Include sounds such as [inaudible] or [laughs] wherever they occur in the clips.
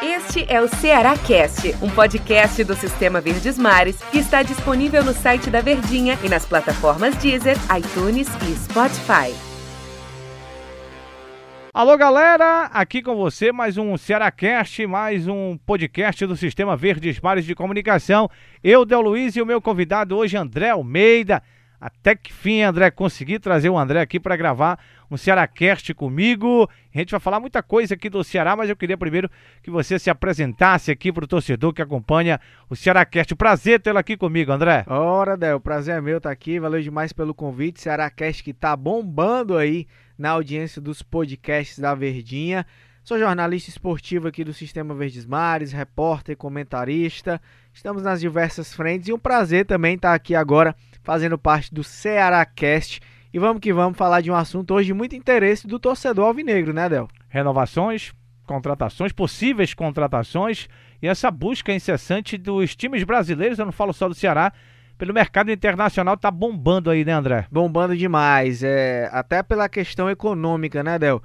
Este é o Ceará Cast, um podcast do Sistema Verdes Mares que está disponível no site da Verdinha e nas plataformas Deezer, iTunes e Spotify. Alô galera, aqui com você mais um Cearacast, mais um podcast do Sistema Verdes Mares de Comunicação. Eu, Del Luiz, e o meu convidado hoje, André Almeida. Até que fim, André, consegui trazer o André aqui para gravar um Cearacast comigo. A gente vai falar muita coisa aqui do Ceará, mas eu queria primeiro que você se apresentasse aqui para o torcedor que acompanha o Cearacast. Prazer tê-lo aqui comigo, André. Ora, Del, prazer é meu estar tá aqui. Valeu demais pelo convite. Cearacast que tá bombando aí na audiência dos podcasts da Verdinha. Sou jornalista esportivo aqui do Sistema Verdes Mares, repórter, comentarista. Estamos nas diversas frentes e um prazer também estar aqui agora fazendo parte do Cearacast. E vamos que vamos falar de um assunto hoje de muito interesse do torcedor alvinegro, né, Del? Renovações, contratações, possíveis contratações e essa busca incessante dos times brasileiros, eu não falo só do Ceará, pelo mercado internacional tá bombando aí, né, André? Bombando demais, é, até pela questão econômica, né, Del?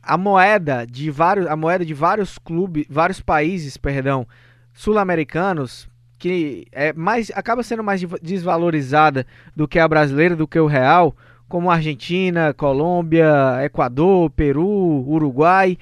A moeda de vários, a moeda de vários clubes, vários países, perdão, sul-americanos, que é mais acaba sendo mais desvalorizada do que a brasileira, do que o real, como Argentina, Colômbia, Equador, Peru, Uruguai,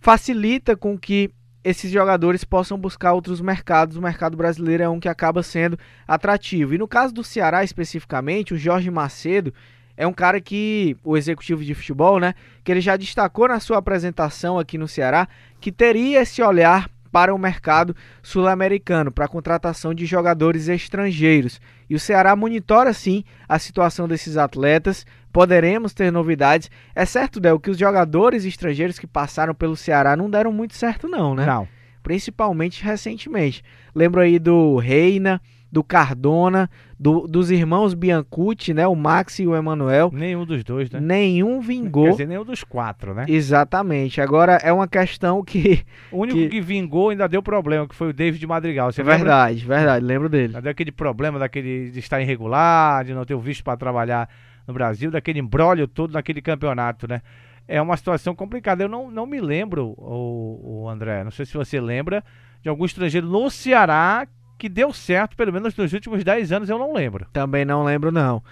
facilita com que esses jogadores possam buscar outros mercados. O mercado brasileiro é um que acaba sendo atrativo. E no caso do Ceará especificamente, o Jorge Macedo é um cara que o executivo de futebol, né, que ele já destacou na sua apresentação aqui no Ceará, que teria esse olhar para o mercado sul-americano, para a contratação de jogadores estrangeiros. E o Ceará monitora sim a situação desses atletas. Poderemos ter novidades. É certo, Del, que os jogadores estrangeiros que passaram pelo Ceará não deram muito certo, não, né? Não. Principalmente recentemente. Lembro aí do Reina, do Cardona, do, dos irmãos Biancucci, né? O Max e o Emanuel. Nenhum dos dois, né? Nenhum vingou. Quer dizer, nenhum dos quatro, né? Exatamente. Agora é uma questão que. O único que, que vingou ainda deu problema, que foi o David Madrigal. Você verdade, lembra? verdade, lembro dele. Deu aquele problema daquele de estar irregular, de não ter o visto para trabalhar no Brasil, daquele embrólio todo naquele campeonato, né? É uma situação complicada. Eu não, não me lembro, o, o André, não sei se você lembra, de algum estrangeiro no Ceará que deu certo, pelo menos nos últimos 10 anos, eu não lembro. Também não lembro, não.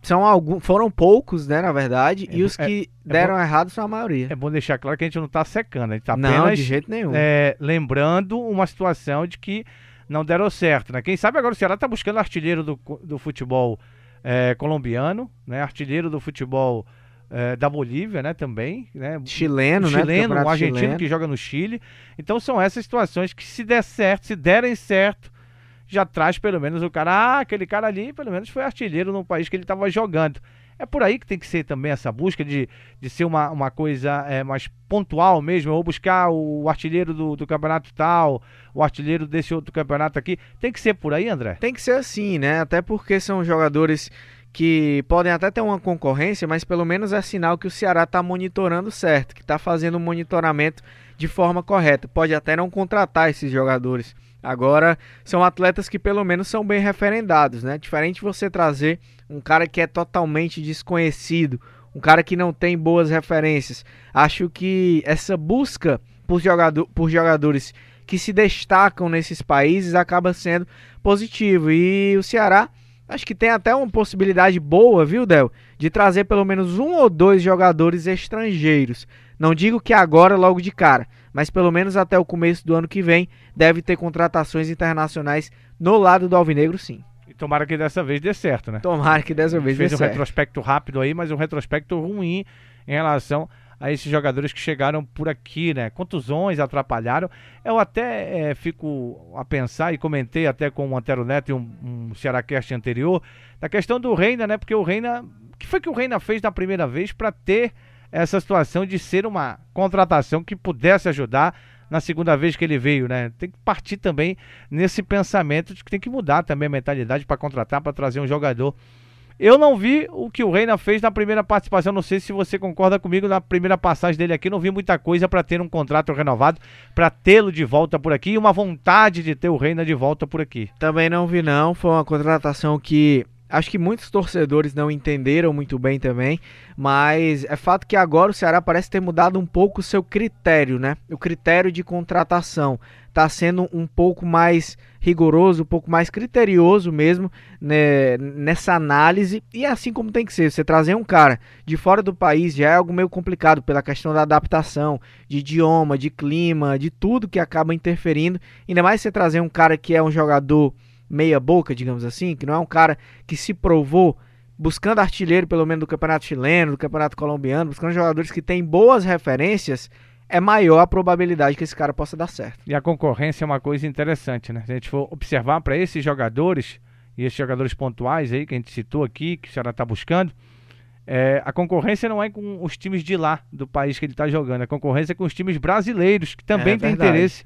São alguns, foram poucos, né, na verdade, é, e os que é, deram é errado são a maioria. É bom deixar claro que a gente não está secando, a gente está apenas não, de jeito nenhum. É, lembrando uma situação de que não deram certo, né? Quem sabe agora o Ceará está buscando artilheiro do, do futebol é, colombiano, né? Artilheiro do futebol é, da Bolívia, né, também, né? Chileno, né? Chileno, um argentino chileno. que joga no Chile. Então são essas situações que se der certo, se derem certo, já traz pelo menos o cara, ah, aquele cara ali pelo menos foi artilheiro no país que ele estava jogando. É por aí que tem que ser também essa busca de, de ser uma, uma coisa é, mais pontual mesmo, ou buscar o artilheiro do, do campeonato tal, o artilheiro desse outro campeonato aqui. Tem que ser por aí, André? Tem que ser assim, né? Até porque são jogadores que podem até ter uma concorrência, mas pelo menos é sinal que o Ceará está monitorando certo, que está fazendo o um monitoramento de forma correta. Pode até não contratar esses jogadores Agora, são atletas que pelo menos são bem referendados, né? Diferente você trazer um cara que é totalmente desconhecido, um cara que não tem boas referências. Acho que essa busca por, jogador, por jogadores que se destacam nesses países acaba sendo positivo. E o Ceará, acho que tem até uma possibilidade boa, viu, Del? De trazer pelo menos um ou dois jogadores estrangeiros. Não digo que agora, logo de cara, mas pelo menos até o começo do ano que vem deve ter contratações internacionais no lado do Alvinegro, sim. E tomara que dessa vez dê certo, né? Tomara que dessa vez dê fez certo. Fez um retrospecto rápido aí, mas um retrospecto ruim em relação a esses jogadores que chegaram por aqui, né? Contusões atrapalharam. Eu até é, fico a pensar e comentei até com o Antero Neto e um, um Cearacast anterior, da questão do Reina, né? Porque o Reina. O que foi que o Reina fez na primeira vez para ter essa situação de ser uma contratação que pudesse ajudar na segunda vez que ele veio, né? Tem que partir também nesse pensamento de que tem que mudar também a mentalidade para contratar, para trazer um jogador. Eu não vi o que o Reina fez na primeira participação, não sei se você concorda comigo na primeira passagem dele aqui, não vi muita coisa para ter um contrato renovado, para tê-lo de volta por aqui e uma vontade de ter o Reina de volta por aqui. Também não vi não, foi uma contratação que Acho que muitos torcedores não entenderam muito bem também, mas é fato que agora o Ceará parece ter mudado um pouco o seu critério, né? O critério de contratação está sendo um pouco mais rigoroso, um pouco mais criterioso mesmo né, nessa análise e é assim como tem que ser. Você trazer um cara de fora do país já é algo meio complicado pela questão da adaptação, de idioma, de clima, de tudo que acaba interferindo. Ainda mais você trazer um cara que é um jogador meia boca, digamos assim, que não é um cara que se provou buscando artilheiro pelo menos do Campeonato Chileno, do Campeonato Colombiano, buscando jogadores que têm boas referências, é maior a probabilidade que esse cara possa dar certo. E a concorrência é uma coisa interessante, né? Se a gente for observar para esses jogadores e esses jogadores pontuais aí que a gente citou aqui, que o Ceará está buscando, é, a concorrência não é com os times de lá do país que ele está jogando, a concorrência é com os times brasileiros que também é têm interesse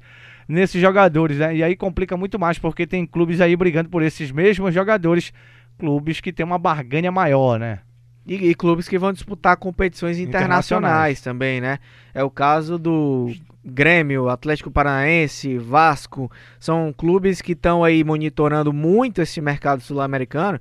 nesses jogadores, né? E aí complica muito mais, porque tem clubes aí brigando por esses mesmos jogadores, clubes que tem uma barganha maior, né? E, e clubes que vão disputar competições internacionais, internacionais também, né? É o caso do Grêmio, Atlético Paranaense, Vasco, são clubes que estão aí monitorando muito esse mercado sul-americano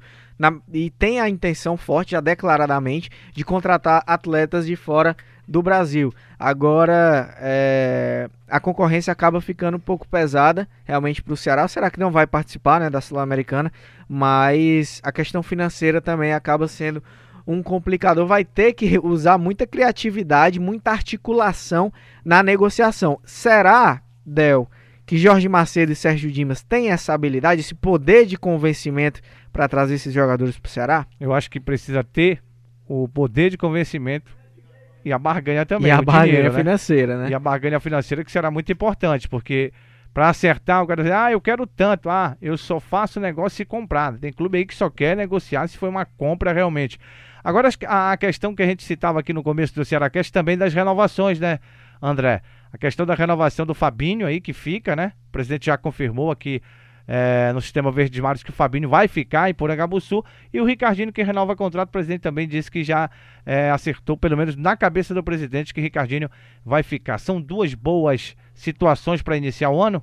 e tem a intenção forte, já declaradamente, de contratar atletas de fora do Brasil. Agora, é, a concorrência acaba ficando um pouco pesada realmente para o Ceará. Será que não vai participar né, da Sul-Americana? Mas a questão financeira também acaba sendo um complicador. Vai ter que usar muita criatividade, muita articulação na negociação. Será, Del, que Jorge Macedo e Sérgio Dimas têm essa habilidade, esse poder de convencimento para trazer esses jogadores para o Ceará? Eu acho que precisa ter o poder de convencimento e a barganha também. E a barganha dinheiro, né? financeira, né? E a barganha financeira que será muito importante, porque para acertar, o cara dizer, ah, eu quero tanto, ah, eu só faço negócio se comprar. Tem clube aí que só quer negociar se foi uma compra realmente. Agora, a questão que a gente citava aqui no começo do Cearacast também das renovações, né, André? A questão da renovação do Fabinho aí, que fica, né? O presidente já confirmou aqui é, no sistema Verde de Mares que o Fabinho vai ficar em Porangabuçu e o Ricardinho que renova o contrato, o presidente também disse que já é, acertou, pelo menos na cabeça do presidente, que Ricardinho vai ficar. São duas boas situações para iniciar o ano?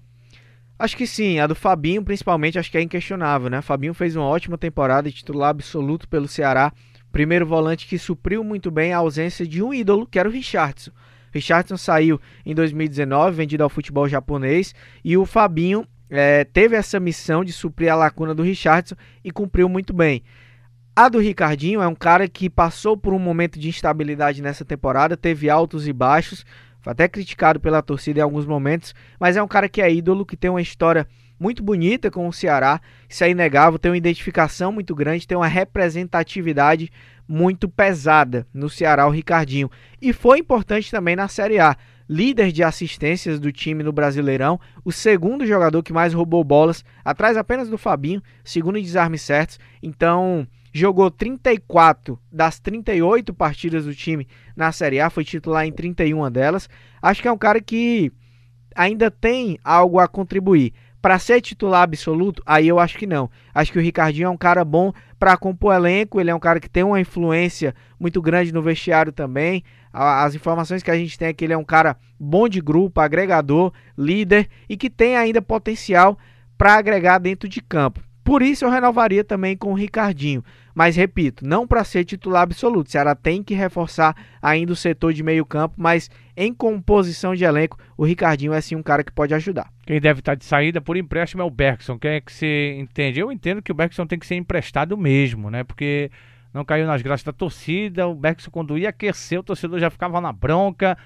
Acho que sim, a do Fabinho principalmente acho que é inquestionável, né? Fabinho fez uma ótima temporada titular absoluto pelo Ceará, primeiro volante que supriu muito bem a ausência de um ídolo, que era o Richardson. Richardson saiu em 2019, vendido ao futebol japonês, e o Fabinho é, teve essa missão de suprir a lacuna do Richardson e cumpriu muito bem. A do Ricardinho é um cara que passou por um momento de instabilidade nessa temporada, teve altos e baixos, foi até criticado pela torcida em alguns momentos, mas é um cara que é ídolo, que tem uma história muito bonita com o Ceará, isso é inegável, tem uma identificação muito grande, tem uma representatividade muito pesada no Ceará, o Ricardinho. E foi importante também na Série A líder de assistências do time no Brasileirão, o segundo jogador que mais roubou bolas, atrás apenas do Fabinho, segundo em desarmes certos. Então, jogou 34 das 38 partidas do time na Série A, foi titular em 31 delas. Acho que é um cara que ainda tem algo a contribuir. Para ser titular absoluto, aí eu acho que não. Acho que o Ricardinho é um cara bom para compor elenco, ele é um cara que tem uma influência muito grande no vestiário também. As informações que a gente tem é que ele é um cara bom de grupo, agregador, líder e que tem ainda potencial para agregar dentro de campo. Por isso eu renovaria também com o Ricardinho. Mas repito, não para ser titular absoluto. O Ceará tem que reforçar ainda o setor de meio campo, mas em composição de elenco, o Ricardinho é sim um cara que pode ajudar. Quem deve estar de saída por empréstimo é o Bergson. Quem é que você entende? Eu entendo que o Bergson tem que ser emprestado mesmo, né? Porque não caiu nas graças da torcida. O Bergson, quando ia aquecer, o torcedor já ficava na bronca.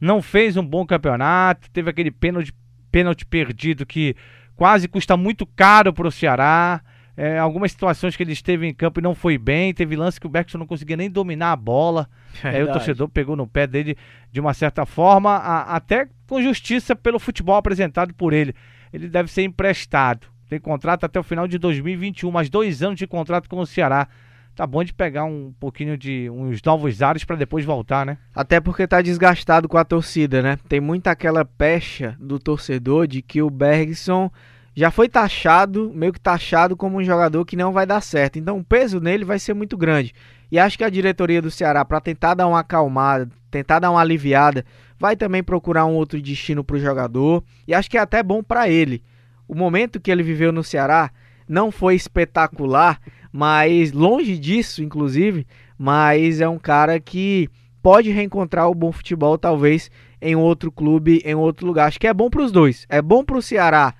Não fez um bom campeonato. Teve aquele pênalti, pênalti perdido que quase custa muito caro para o Ceará. É, algumas situações que ele esteve em campo e não foi bem. Teve lance que o Bergson não conseguia nem dominar a bola. Aí o torcedor pegou no pé dele de uma certa forma, a, até com justiça pelo futebol apresentado por ele. Ele deve ser emprestado. Tem contrato até o final de 2021, mais dois anos de contrato com o Ceará tá bom de pegar um pouquinho de uns novos ares para depois voltar, né? Até porque tá desgastado com a torcida, né? Tem muita aquela pecha do torcedor de que o Bergson já foi taxado, meio que taxado como um jogador que não vai dar certo. Então o peso nele vai ser muito grande. E acho que a diretoria do Ceará, para tentar dar uma acalmada, tentar dar uma aliviada, vai também procurar um outro destino para o jogador. E acho que é até bom para ele. O momento que ele viveu no Ceará não foi espetacular, mas longe disso, inclusive, mas é um cara que pode reencontrar o bom futebol, talvez em outro clube, em outro lugar. Acho que é bom para os dois. É bom para o Ceará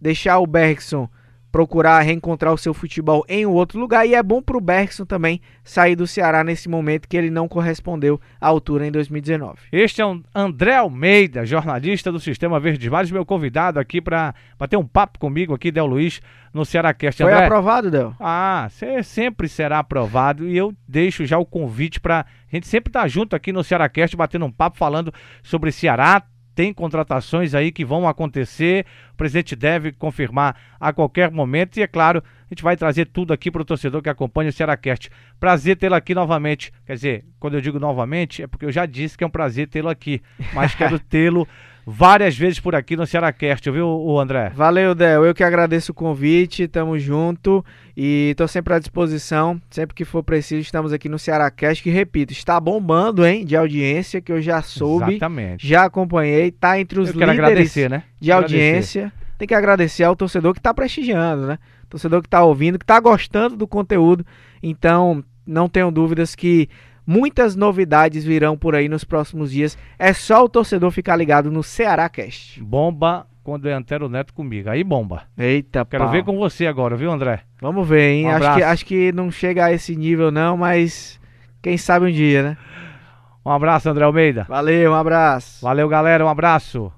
deixar o Bergson procurar reencontrar o seu futebol em outro lugar e é bom para o Bergson também sair do Ceará nesse momento que ele não correspondeu à altura em 2019. Este é o André Almeida, jornalista do Sistema Verde Mares, meu convidado aqui para bater um papo comigo aqui, Del Luiz, no Cearacast. Foi aprovado, Del? Ah, você sempre será aprovado e eu deixo já o convite para a gente sempre estar tá junto aqui no Cearacast, batendo um papo, falando sobre Ceará, tem contratações aí que vão acontecer. O presidente deve confirmar a qualquer momento. E é claro, a gente vai trazer tudo aqui para o torcedor que acompanha o Cearacast. Prazer tê-lo aqui novamente. Quer dizer, quando eu digo novamente, é porque eu já disse que é um prazer tê-lo aqui. Mas quero [laughs] tê-lo várias vezes por aqui no Cearacast, viu, o André? Valeu, Del. Eu que agradeço o convite, tamo junto e tô sempre à disposição. Sempre que for preciso, estamos aqui no Cearacast, que repito, está bombando, hein, de audiência, que eu já soube, Exatamente. já acompanhei, tá entre os eu líderes agradecer, né? de audiência. Agradecer. Tem que agradecer ao torcedor que tá prestigiando, né? Torcedor que tá ouvindo, que tá gostando do conteúdo. Então, não tenho dúvidas que Muitas novidades virão por aí nos próximos dias. É só o torcedor ficar ligado no Ceará Cast. Bomba quando é Antero Neto comigo. Aí bomba. Eita, Quero pau. ver com você agora, viu, André? Vamos ver, hein? Um acho, que, acho que não chega a esse nível, não, mas quem sabe um dia, né? Um abraço, André Almeida. Valeu, um abraço. Valeu, galera, um abraço.